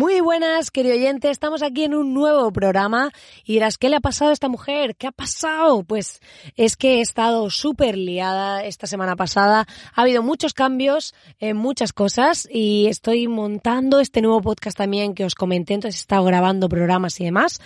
Muy buenas, querido oyente. Estamos aquí en un nuevo programa y dirás, ¿qué le ha pasado a esta mujer? ¿Qué ha pasado? Pues es que he estado súper liada esta semana pasada. Ha habido muchos cambios en muchas cosas y estoy montando este nuevo podcast también que os comenté. Entonces he estado grabando programas y demás.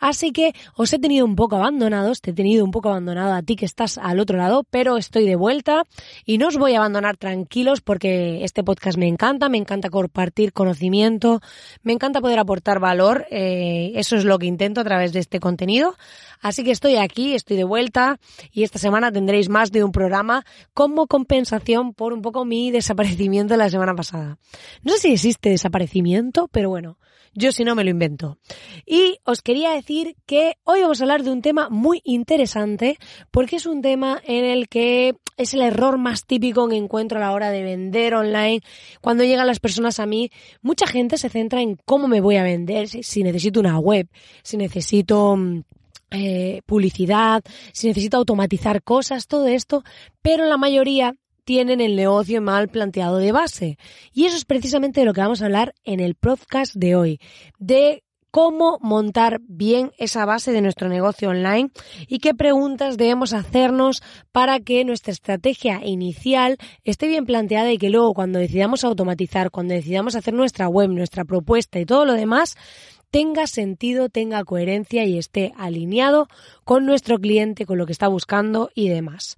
Así que os he tenido un poco abandonados. Te he tenido un poco abandonado a ti que estás al otro lado, pero estoy de vuelta y no os voy a abandonar tranquilos porque este podcast me encanta. Me encanta compartir conocimiento me encanta poder aportar valor, eh, eso es lo que intento a través de este contenido. Así que estoy aquí, estoy de vuelta y esta semana tendréis más de un programa como compensación por un poco mi desaparecimiento la semana pasada. No sé si existe desaparecimiento, pero bueno, yo si no me lo invento. Y os quería decir que hoy vamos a hablar de un tema muy interesante porque es un tema en el que es el error más típico que encuentro a la hora de vender online. Cuando llegan las personas a mí, mucha gente se centra en cómo me voy a vender, si necesito una web, si necesito mm, eh, publicidad, si necesito automatizar cosas, todo esto, pero la mayoría tienen el negocio mal planteado de base. Y eso es precisamente de lo que vamos a hablar en el podcast de hoy, de cómo montar bien esa base de nuestro negocio online y qué preguntas debemos hacernos para que nuestra estrategia inicial esté bien planteada y que luego cuando decidamos automatizar, cuando decidamos hacer nuestra web, nuestra propuesta y todo lo demás, tenga sentido, tenga coherencia y esté alineado con nuestro cliente, con lo que está buscando y demás.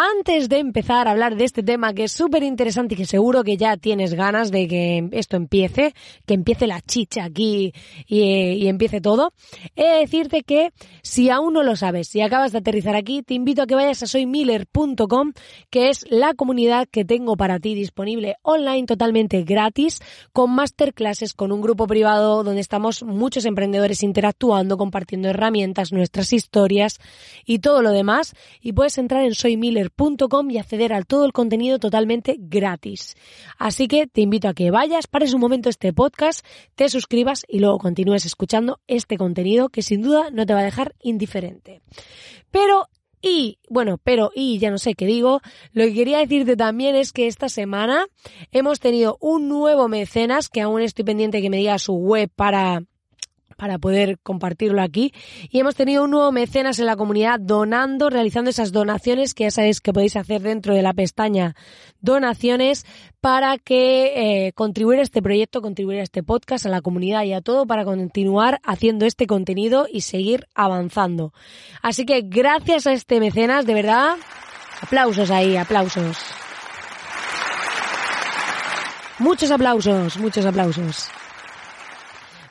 Antes de empezar a hablar de este tema que es súper interesante y que seguro que ya tienes ganas de que esto empiece, que empiece la chicha aquí y, empiece todo, he de decirte que si aún no lo sabes, si acabas de aterrizar aquí, te invito a que vayas a soymiller.com, que es la comunidad que tengo para ti disponible online totalmente gratis, con masterclasses, con un grupo privado donde estamos muchos emprendedores interactuando, compartiendo herramientas, nuestras historias y todo lo demás. Y puedes entrar en soymiller y acceder a todo el contenido totalmente gratis. Así que te invito a que vayas, pares un momento este podcast, te suscribas y luego continúes escuchando este contenido que sin duda no te va a dejar indiferente. Pero y, bueno, pero, y ya no sé qué digo, lo que quería decirte también es que esta semana hemos tenido un nuevo mecenas, que aún estoy pendiente que me diga su web para para poder compartirlo aquí. Y hemos tenido un nuevo mecenas en la comunidad donando, realizando esas donaciones que ya sabéis que podéis hacer dentro de la pestaña donaciones para que eh, contribuir a este proyecto, contribuir a este podcast, a la comunidad y a todo para continuar haciendo este contenido y seguir avanzando. Así que gracias a este mecenas, de verdad, aplausos ahí, aplausos. Muchos aplausos, muchos aplausos.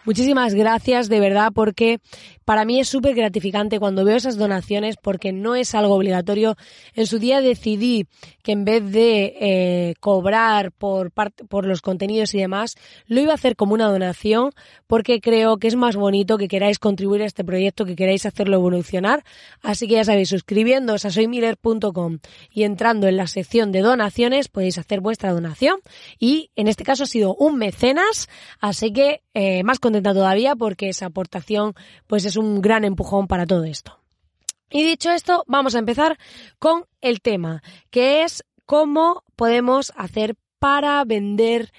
Muchísimas gracias de verdad porque para mí es súper gratificante cuando veo esas donaciones porque no es algo obligatorio. En su día decidí que en vez de eh, cobrar por, por los contenidos y demás, lo iba a hacer como una donación porque creo que es más bonito que queráis contribuir a este proyecto, que queráis hacerlo evolucionar. Así que ya sabéis, suscribiéndoos a soymiller.com y entrando en la sección de donaciones podéis hacer vuestra donación. Y en este caso ha sido un mecenas, así que eh, más contenta todavía porque esa aportación pues es un gran empujón para todo esto. Y dicho esto, vamos a empezar con el tema, que es cómo podemos hacer para vender,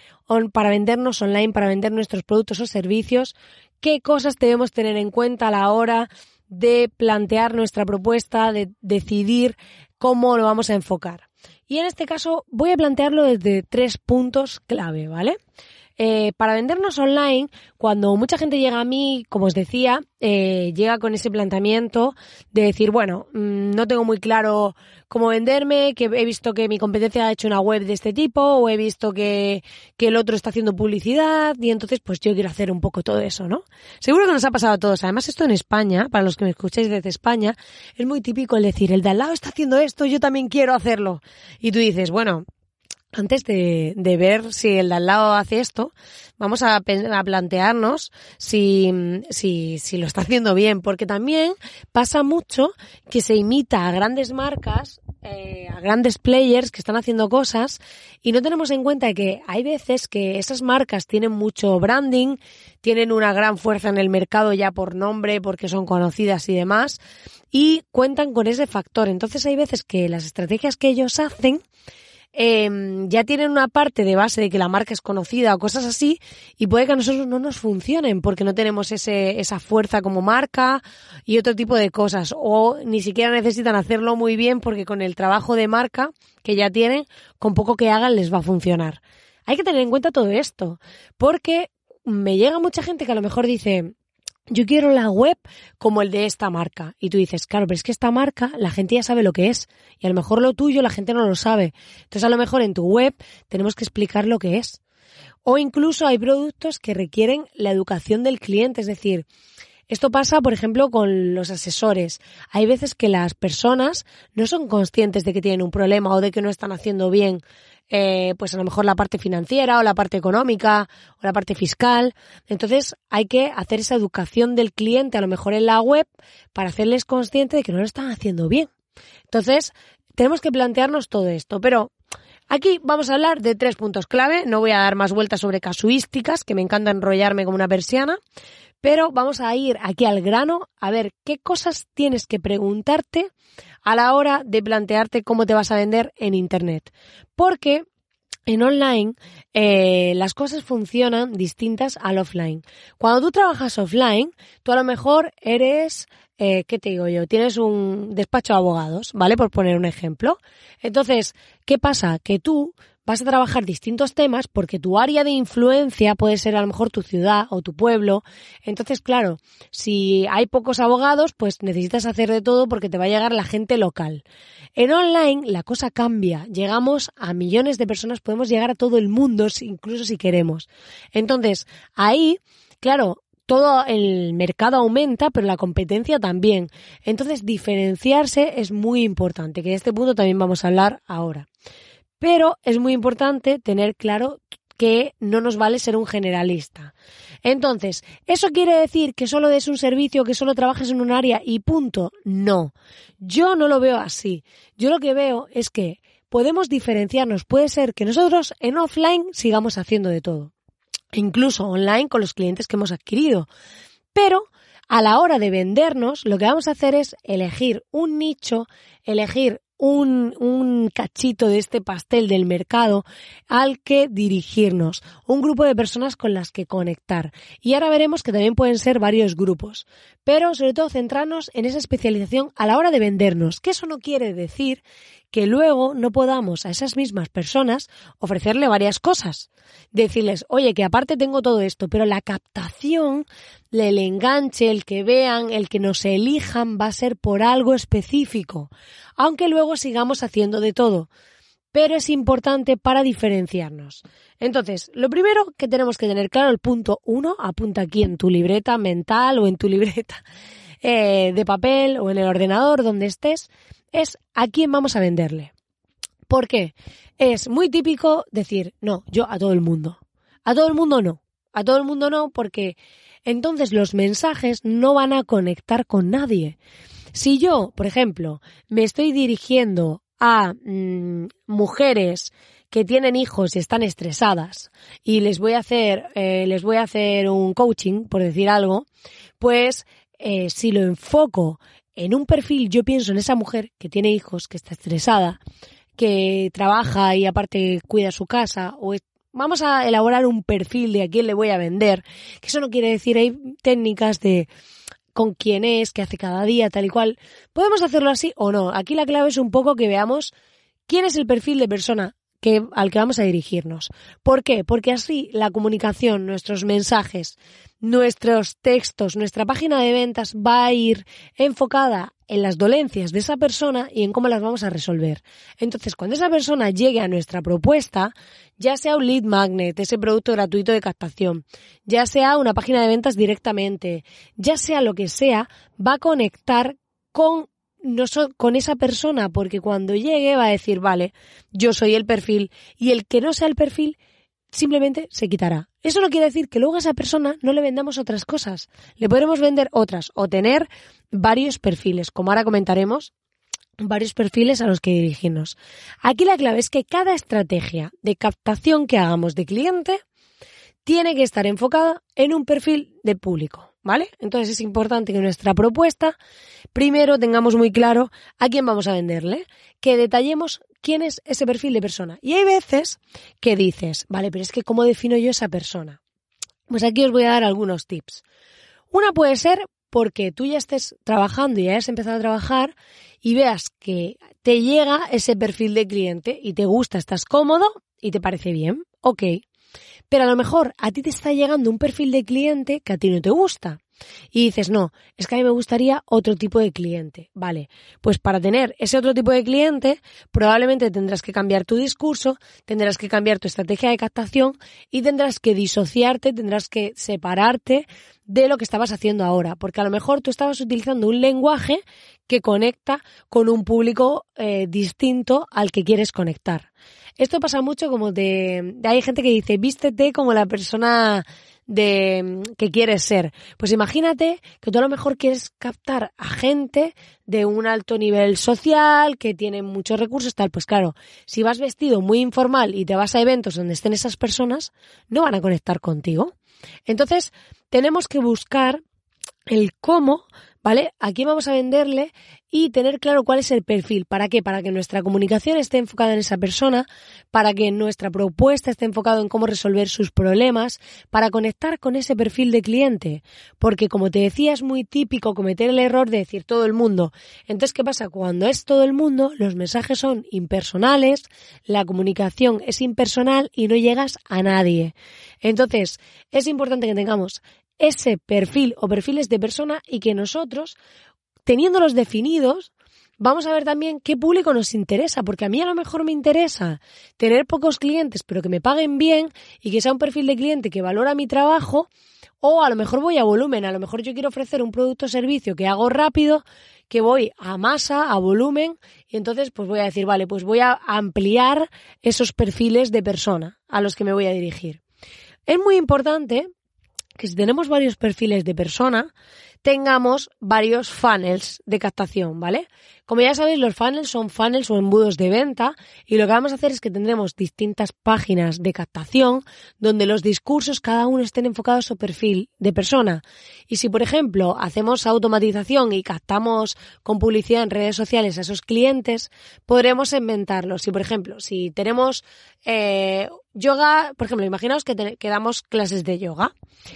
para vendernos online, para vender nuestros productos o servicios, qué cosas debemos tener en cuenta a la hora de plantear nuestra propuesta, de decidir cómo lo vamos a enfocar. Y en este caso voy a plantearlo desde tres puntos clave, ¿vale? Eh, para vendernos online, cuando mucha gente llega a mí, como os decía, eh, llega con ese planteamiento de decir, bueno, mm, no tengo muy claro cómo venderme, que he visto que mi competencia ha hecho una web de este tipo, o he visto que, que el otro está haciendo publicidad, y entonces pues yo quiero hacer un poco todo eso, ¿no? Seguro que nos ha pasado a todos. Además, esto en España, para los que me escucháis desde España, es muy típico el decir, el de al lado está haciendo esto, yo también quiero hacerlo. Y tú dices, bueno, antes de, de, ver si el de al lado hace esto, vamos a, a plantearnos si, si, si, lo está haciendo bien, porque también pasa mucho que se imita a grandes marcas, eh, a grandes players que están haciendo cosas y no tenemos en cuenta que hay veces que esas marcas tienen mucho branding, tienen una gran fuerza en el mercado ya por nombre, porque son conocidas y demás, y cuentan con ese factor. Entonces hay veces que las estrategias que ellos hacen eh, ya tienen una parte de base de que la marca es conocida o cosas así y puede que a nosotros no nos funcionen porque no tenemos ese, esa fuerza como marca y otro tipo de cosas o ni siquiera necesitan hacerlo muy bien porque con el trabajo de marca que ya tienen, con poco que hagan les va a funcionar. Hay que tener en cuenta todo esto porque me llega mucha gente que a lo mejor dice, yo quiero la web como el de esta marca. Y tú dices, claro, pero es que esta marca la gente ya sabe lo que es. Y a lo mejor lo tuyo la gente no lo sabe. Entonces a lo mejor en tu web tenemos que explicar lo que es. O incluso hay productos que requieren la educación del cliente. Es decir, esto pasa, por ejemplo, con los asesores. Hay veces que las personas no son conscientes de que tienen un problema o de que no están haciendo bien eh, pues a lo mejor la parte financiera o la parte económica o la parte fiscal. Entonces hay que hacer esa educación del cliente a lo mejor en la web para hacerles consciente de que no lo están haciendo bien. Entonces tenemos que plantearnos todo esto, pero Aquí vamos a hablar de tres puntos clave. No voy a dar más vueltas sobre casuísticas, que me encanta enrollarme como una persiana, pero vamos a ir aquí al grano a ver qué cosas tienes que preguntarte a la hora de plantearte cómo te vas a vender en Internet. Porque en online eh, las cosas funcionan distintas al offline. Cuando tú trabajas offline, tú a lo mejor eres, eh, ¿qué te digo yo? Tienes un despacho de abogados, ¿vale? Por poner un ejemplo. Entonces, ¿qué pasa? Que tú vas a trabajar distintos temas porque tu área de influencia puede ser a lo mejor tu ciudad o tu pueblo. Entonces, claro, si hay pocos abogados, pues necesitas hacer de todo porque te va a llegar la gente local. En online la cosa cambia. Llegamos a millones de personas, podemos llegar a todo el mundo, incluso si queremos. Entonces, ahí, claro, todo el mercado aumenta, pero la competencia también. Entonces, diferenciarse es muy importante, que de este punto también vamos a hablar ahora. Pero es muy importante tener claro que no nos vale ser un generalista. Entonces, ¿eso quiere decir que solo des un servicio, que solo trabajes en un área y punto? No. Yo no lo veo así. Yo lo que veo es que podemos diferenciarnos. Puede ser que nosotros en offline sigamos haciendo de todo. Incluso online con los clientes que hemos adquirido. Pero a la hora de vendernos, lo que vamos a hacer es elegir un nicho, elegir un, un cachito de este pastel del mercado al que dirigirnos, un grupo de personas con las que conectar. Y ahora veremos que también pueden ser varios grupos, pero sobre todo centrarnos en esa especialización a la hora de vendernos, que eso no quiere decir que luego no podamos a esas mismas personas ofrecerle varias cosas. Decirles, oye, que aparte tengo todo esto, pero la captación, el enganche, el que vean, el que nos elijan va a ser por algo específico aunque luego sigamos haciendo de todo. Pero es importante para diferenciarnos. Entonces, lo primero que tenemos que tener claro, el punto uno, apunta aquí en tu libreta mental o en tu libreta eh, de papel o en el ordenador, donde estés, es a quién vamos a venderle. ¿Por qué? Es muy típico decir, no, yo a todo el mundo. A todo el mundo no. A todo el mundo no porque entonces los mensajes no van a conectar con nadie. Si yo, por ejemplo, me estoy dirigiendo a mm, mujeres que tienen hijos y están estresadas y les voy a hacer, eh, les voy a hacer un coaching, por decir algo, pues eh, si lo enfoco en un perfil, yo pienso en esa mujer que tiene hijos, que está estresada, que trabaja y aparte cuida su casa, o vamos a elaborar un perfil de a quién le voy a vender, que eso no quiere decir hay técnicas de con quién es, qué hace cada día, tal y cual. Podemos hacerlo así o no. Aquí la clave es un poco que veamos quién es el perfil de persona que, al que vamos a dirigirnos. ¿Por qué? Porque así la comunicación, nuestros mensajes, nuestros textos, nuestra página de ventas va a ir enfocada en las dolencias de esa persona y en cómo las vamos a resolver. Entonces, cuando esa persona llegue a nuestra propuesta, ya sea un lead magnet, ese producto gratuito de captación, ya sea una página de ventas directamente, ya sea lo que sea, va a conectar con no con esa persona, porque cuando llegue va a decir, vale, yo soy el perfil, y el que no sea el perfil simplemente se quitará. Eso no quiere decir que luego a esa persona no le vendamos otras cosas. Le podremos vender otras o tener varios perfiles, como ahora comentaremos, varios perfiles a los que dirigirnos. Aquí la clave es que cada estrategia de captación que hagamos de cliente tiene que estar enfocada en un perfil de público, ¿vale? Entonces es importante que nuestra propuesta primero tengamos muy claro a quién vamos a venderle, que detallemos quién es ese perfil de persona. Y hay veces que dices, vale, pero es que ¿cómo defino yo esa persona? Pues aquí os voy a dar algunos tips. Una puede ser porque tú ya estés trabajando y ya hayas empezado a trabajar y veas que te llega ese perfil de cliente y te gusta, estás cómodo y te parece bien. Ok, pero a lo mejor a ti te está llegando un perfil de cliente que a ti no te gusta. Y dices, no, es que a mí me gustaría otro tipo de cliente. Vale, pues para tener ese otro tipo de cliente, probablemente tendrás que cambiar tu discurso, tendrás que cambiar tu estrategia de captación y tendrás que disociarte, tendrás que separarte de lo que estabas haciendo ahora, porque a lo mejor tú estabas utilizando un lenguaje que conecta con un público eh, distinto al que quieres conectar. Esto pasa mucho como de, de, hay gente que dice, vístete como la persona de que quieres ser. Pues imagínate que tú a lo mejor quieres captar a gente de un alto nivel social, que tiene muchos recursos, tal. Pues claro, si vas vestido muy informal y te vas a eventos donde estén esas personas, no van a conectar contigo. Entonces, tenemos que buscar el cómo ¿vale? Aquí vamos a venderle y tener claro cuál es el perfil. ¿Para qué? Para que nuestra comunicación esté enfocada en esa persona, para que nuestra propuesta esté enfocada en cómo resolver sus problemas, para conectar con ese perfil de cliente. Porque como te decía, es muy típico cometer el error de decir todo el mundo. Entonces, ¿qué pasa? Cuando es todo el mundo, los mensajes son impersonales, la comunicación es impersonal y no llegas a nadie. Entonces, es importante que tengamos ese perfil o perfiles de persona y que nosotros, teniéndolos definidos, vamos a ver también qué público nos interesa, porque a mí a lo mejor me interesa tener pocos clientes, pero que me paguen bien y que sea un perfil de cliente que valora mi trabajo, o a lo mejor voy a volumen, a lo mejor yo quiero ofrecer un producto o servicio que hago rápido, que voy a masa, a volumen, y entonces pues voy a decir, vale, pues voy a ampliar esos perfiles de persona a los que me voy a dirigir. Es muy importante que si tenemos varios perfiles de persona, tengamos varios funnels de captación, ¿vale? Como ya sabéis, los funnels son funnels o embudos de venta y lo que vamos a hacer es que tendremos distintas páginas de captación donde los discursos cada uno estén enfocados a su perfil de persona. Y si, por ejemplo, hacemos automatización y captamos con publicidad en redes sociales a esos clientes, podremos inventarlos. Si, por ejemplo, si tenemos eh, yoga, por ejemplo, imaginaos que, que damos clases de yoga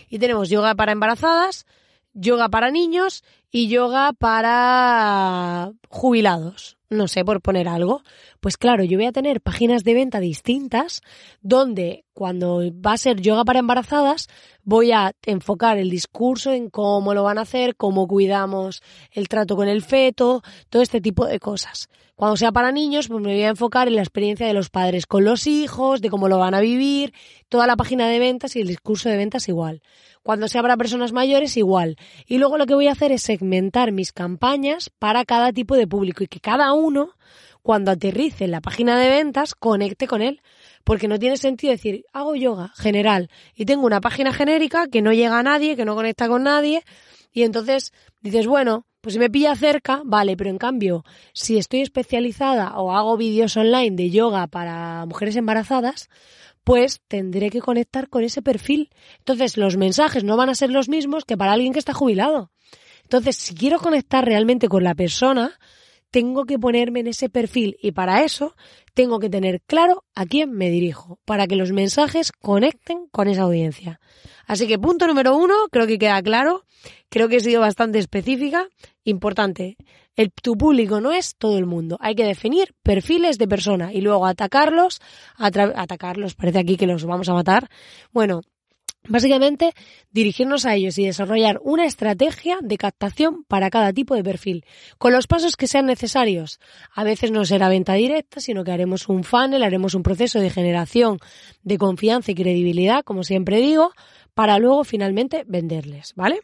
y tenemos yoga para embarazadas, yoga para niños y yoga para jubilados. No sé, por poner algo. Pues claro, yo voy a tener páginas de venta distintas donde cuando va a ser yoga para embarazadas voy a enfocar el discurso en cómo lo van a hacer, cómo cuidamos el trato con el feto, todo este tipo de cosas. Cuando sea para niños, pues me voy a enfocar en la experiencia de los padres con los hijos, de cómo lo van a vivir, toda la página de ventas y el discurso de ventas igual. Cuando sea para personas mayores, igual. Y luego lo que voy a hacer es segmentar mis campañas para cada tipo de público y que cada uno, cuando aterrice en la página de ventas, conecte con él. Porque no tiene sentido decir, hago yoga general y tengo una página genérica que no llega a nadie, que no conecta con nadie. Y entonces dices, bueno, pues si me pilla cerca, vale, pero en cambio, si estoy especializada o hago vídeos online de yoga para mujeres embarazadas, pues tendré que conectar con ese perfil. Entonces, los mensajes no van a ser los mismos que para alguien que está jubilado. Entonces, si quiero conectar realmente con la persona, tengo que ponerme en ese perfil y para eso tengo que tener claro a quién me dirijo, para que los mensajes conecten con esa audiencia. Así que punto número uno, creo que queda claro, creo que he sido bastante específica, importante. El, tu público no es todo el mundo. Hay que definir perfiles de persona y luego atacarlos, atacarlos, parece aquí que los vamos a matar. Bueno, Básicamente, dirigirnos a ellos y desarrollar una estrategia de captación para cada tipo de perfil, con los pasos que sean necesarios. A veces no será venta directa, sino que haremos un funnel, haremos un proceso de generación de confianza y credibilidad, como siempre digo, para luego finalmente venderles, ¿vale?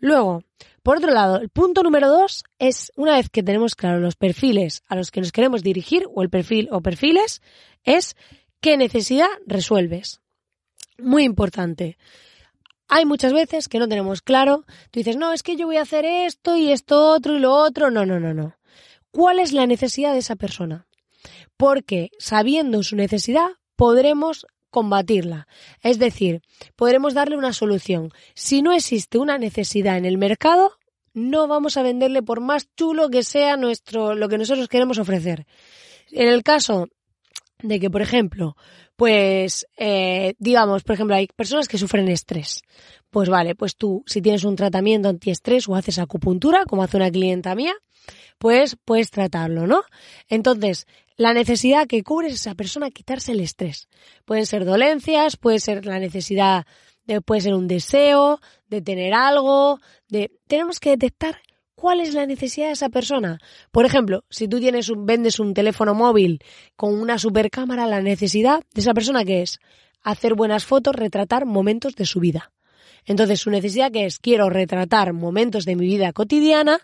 Luego, por otro lado, el punto número dos es, una vez que tenemos claro los perfiles a los que nos queremos dirigir, o el perfil o perfiles, es qué necesidad resuelves. Muy importante. Hay muchas veces que no tenemos claro. Tú dices, no, es que yo voy a hacer esto y esto otro y lo otro. No, no, no, no. ¿Cuál es la necesidad de esa persona? Porque sabiendo su necesidad podremos combatirla. Es decir, podremos darle una solución. Si no existe una necesidad en el mercado, no vamos a venderle por más chulo que sea nuestro, lo que nosotros queremos ofrecer. En el caso de que, por ejemplo, pues eh, digamos, por ejemplo, hay personas que sufren estrés. Pues vale, pues tú, si tienes un tratamiento antiestrés o haces acupuntura, como hace una clienta mía, pues puedes tratarlo, ¿no? Entonces, la necesidad que cubre es esa persona quitarse el estrés. Pueden ser dolencias, puede ser la necesidad de, puede ser un deseo de tener algo, de, tenemos que detectar cuál es la necesidad de esa persona. Por ejemplo, si tú tienes un, vendes un teléfono móvil con una supercámara, la necesidad de esa persona que es hacer buenas fotos, retratar momentos de su vida. Entonces, su necesidad que es quiero retratar momentos de mi vida cotidiana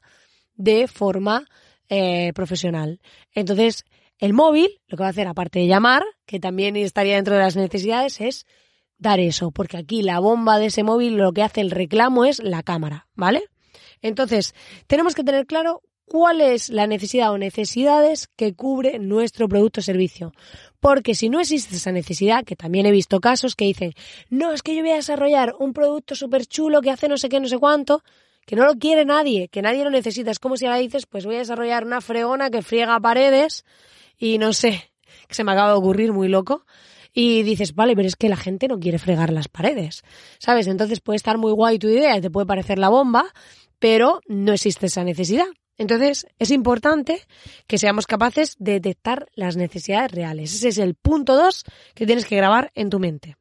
de forma eh, profesional. Entonces, el móvil, lo que va a hacer, aparte de llamar, que también estaría dentro de las necesidades, es dar eso, porque aquí la bomba de ese móvil lo que hace el reclamo es la cámara, ¿vale? Entonces, tenemos que tener claro cuál es la necesidad o necesidades que cubre nuestro producto o servicio. Porque si no existe esa necesidad, que también he visto casos que dicen, no, es que yo voy a desarrollar un producto súper chulo que hace no sé qué, no sé cuánto, que no lo quiere nadie, que nadie lo necesita. Es como si ahora dices, pues voy a desarrollar una fregona que friega paredes y no sé, que se me acaba de ocurrir muy loco. Y dices, vale, pero es que la gente no quiere fregar las paredes, ¿sabes? Entonces puede estar muy guay tu idea te puede parecer la bomba, pero no existe esa necesidad. Entonces, es importante que seamos capaces de detectar las necesidades reales. Ese es el punto dos que tienes que grabar en tu mente.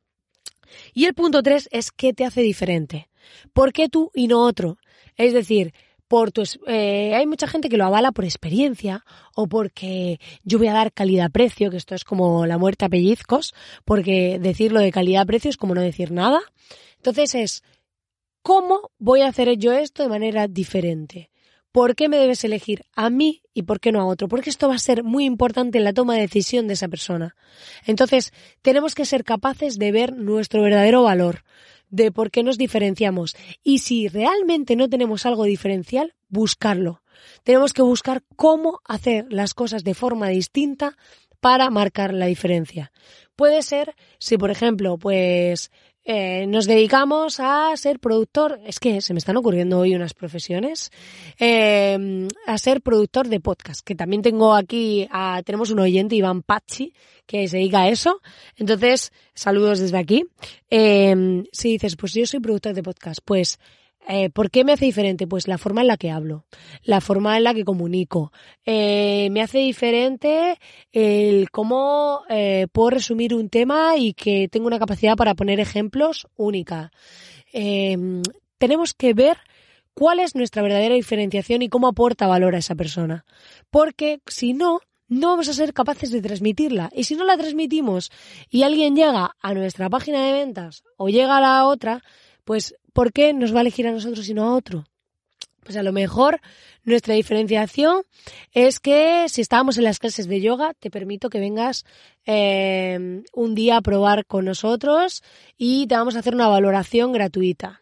Y el punto tres es qué te hace diferente. ¿Por qué tú y no otro? Es decir, por tu, eh, hay mucha gente que lo avala por experiencia o porque yo voy a dar calidad-precio, que esto es como la muerte a pellizcos, porque decirlo de calidad-precio es como no decir nada. Entonces es, ¿Cómo voy a hacer yo esto de manera diferente? ¿Por qué me debes elegir a mí y por qué no a otro? Porque esto va a ser muy importante en la toma de decisión de esa persona. Entonces, tenemos que ser capaces de ver nuestro verdadero valor, de por qué nos diferenciamos. Y si realmente no tenemos algo diferencial, buscarlo. Tenemos que buscar cómo hacer las cosas de forma distinta para marcar la diferencia. Puede ser si, por ejemplo, pues eh, nos dedicamos a ser productor, es que se me están ocurriendo hoy unas profesiones, eh, a ser productor de podcast, que también tengo aquí, tenemos un oyente, Iván Pachi, que se dedica a eso. Entonces, saludos desde aquí. Eh, si dices, pues yo soy productor de podcast, pues eh, ¿Por qué me hace diferente? Pues la forma en la que hablo, la forma en la que comunico. Eh, me hace diferente el cómo eh, puedo resumir un tema y que tengo una capacidad para poner ejemplos única. Em, tenemos que ver cuál es nuestra verdadera diferenciación y cómo aporta valor a esa persona. Porque si no, no vamos a ser capaces de transmitirla. Y si no la transmitimos y alguien llega a nuestra página de ventas o llega a la otra, pues ¿por qué nos va a elegir a nosotros y no a otro? Pues a lo mejor nuestra diferenciación es que si estábamos en las clases de yoga, te permito que vengas eh, un día a probar con nosotros y te vamos a hacer una valoración gratuita.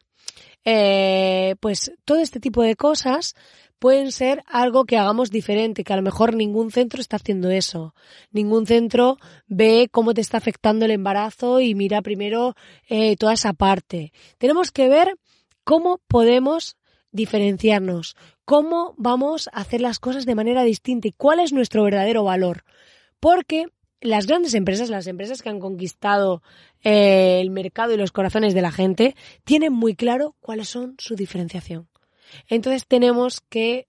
Eh, pues todo este tipo de cosas pueden ser algo que hagamos diferente, que a lo mejor ningún centro está haciendo eso. Ningún centro ve cómo te está afectando el embarazo y mira primero eh, toda esa parte. Tenemos que ver cómo podemos diferenciarnos, cómo vamos a hacer las cosas de manera distinta y cuál es nuestro verdadero valor. Porque las grandes empresas, las empresas que han conquistado eh, el mercado y los corazones de la gente, tienen muy claro cuáles son su diferenciación. Entonces tenemos que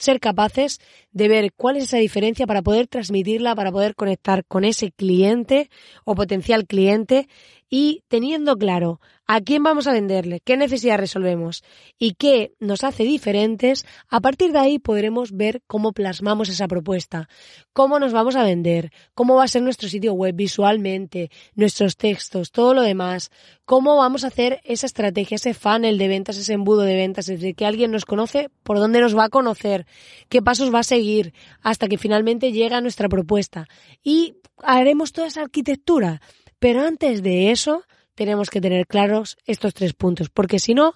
ser capaces de ver cuál es esa diferencia para poder transmitirla, para poder conectar con ese cliente o potencial cliente y teniendo claro a quién vamos a venderle, qué necesidad resolvemos y qué nos hace diferentes, a partir de ahí podremos ver cómo plasmamos esa propuesta, cómo nos vamos a vender, cómo va a ser nuestro sitio web visualmente, nuestros textos, todo lo demás, cómo vamos a hacer esa estrategia, ese funnel de ventas, ese embudo de ventas, desde que alguien nos conoce, por dónde nos va a conocer, qué pasos va a seguir hasta que finalmente llega nuestra propuesta. Y haremos toda esa arquitectura. Pero antes de eso, tenemos que tener claros estos tres puntos, porque si no,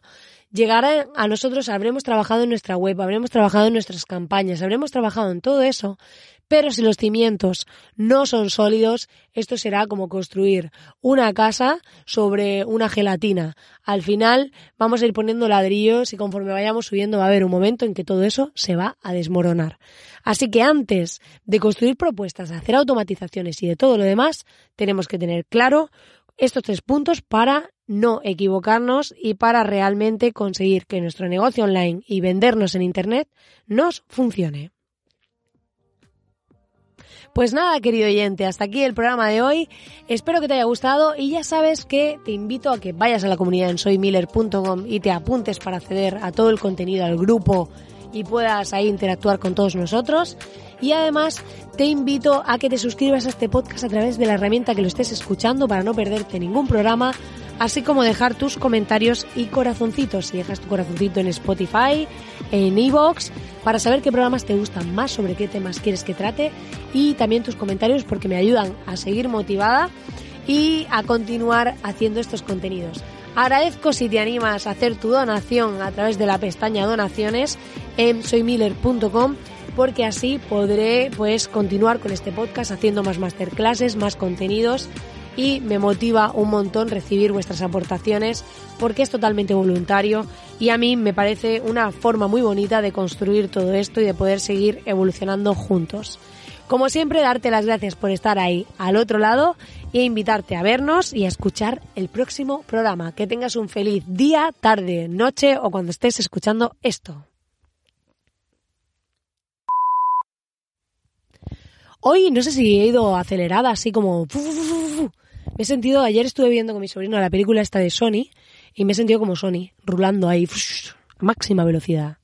llegará a nosotros, habremos trabajado en nuestra web, habremos trabajado en nuestras campañas, habremos trabajado en todo eso, pero si los cimientos no son sólidos, esto será como construir una casa sobre una gelatina. Al final vamos a ir poniendo ladrillos y conforme vayamos subiendo va a haber un momento en que todo eso se va a desmoronar. Así que antes de construir propuestas, hacer automatizaciones y de todo lo demás, tenemos que tener claro estos tres puntos para no equivocarnos y para realmente conseguir que nuestro negocio online y vendernos en Internet nos funcione. Pues nada, querido oyente, hasta aquí el programa de hoy. Espero que te haya gustado y ya sabes que te invito a que vayas a la comunidad en soymiller.com y te apuntes para acceder a todo el contenido, al grupo y puedas ahí interactuar con todos nosotros. Y además te invito a que te suscribas a este podcast a través de la herramienta que lo estés escuchando para no perderte ningún programa, así como dejar tus comentarios y corazoncitos. Si dejas tu corazoncito en Spotify, en Evox, para saber qué programas te gustan más, sobre qué temas quieres que trate y también tus comentarios porque me ayudan a seguir motivada y a continuar haciendo estos contenidos. Agradezco si te animas a hacer tu donación a través de la pestaña donaciones en soymiller.com porque así podré pues continuar con este podcast haciendo más masterclasses, más contenidos y me motiva un montón recibir vuestras aportaciones porque es totalmente voluntario y a mí me parece una forma muy bonita de construir todo esto y de poder seguir evolucionando juntos. Como siempre, darte las gracias por estar ahí al otro lado e invitarte a vernos y a escuchar el próximo programa. Que tengas un feliz día, tarde, noche o cuando estés escuchando esto. Hoy no sé si he ido acelerada, así como... Me he sentido, ayer estuve viendo con mi sobrino la película esta de Sony y me he sentido como Sony, rulando ahí a máxima velocidad.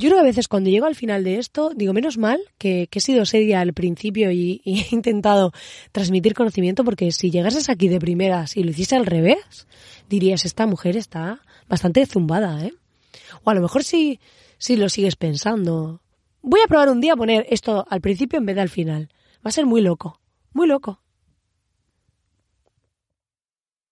Yo creo que a veces cuando llego al final de esto, digo, menos mal que, he sido seria al principio y, y, he intentado transmitir conocimiento, porque si llegases aquí de primeras y lo hiciese al revés, dirías, esta mujer está bastante zumbada, ¿eh? O a lo mejor si, si lo sigues pensando. Voy a probar un día a poner esto al principio en vez de al final. Va a ser muy loco, muy loco.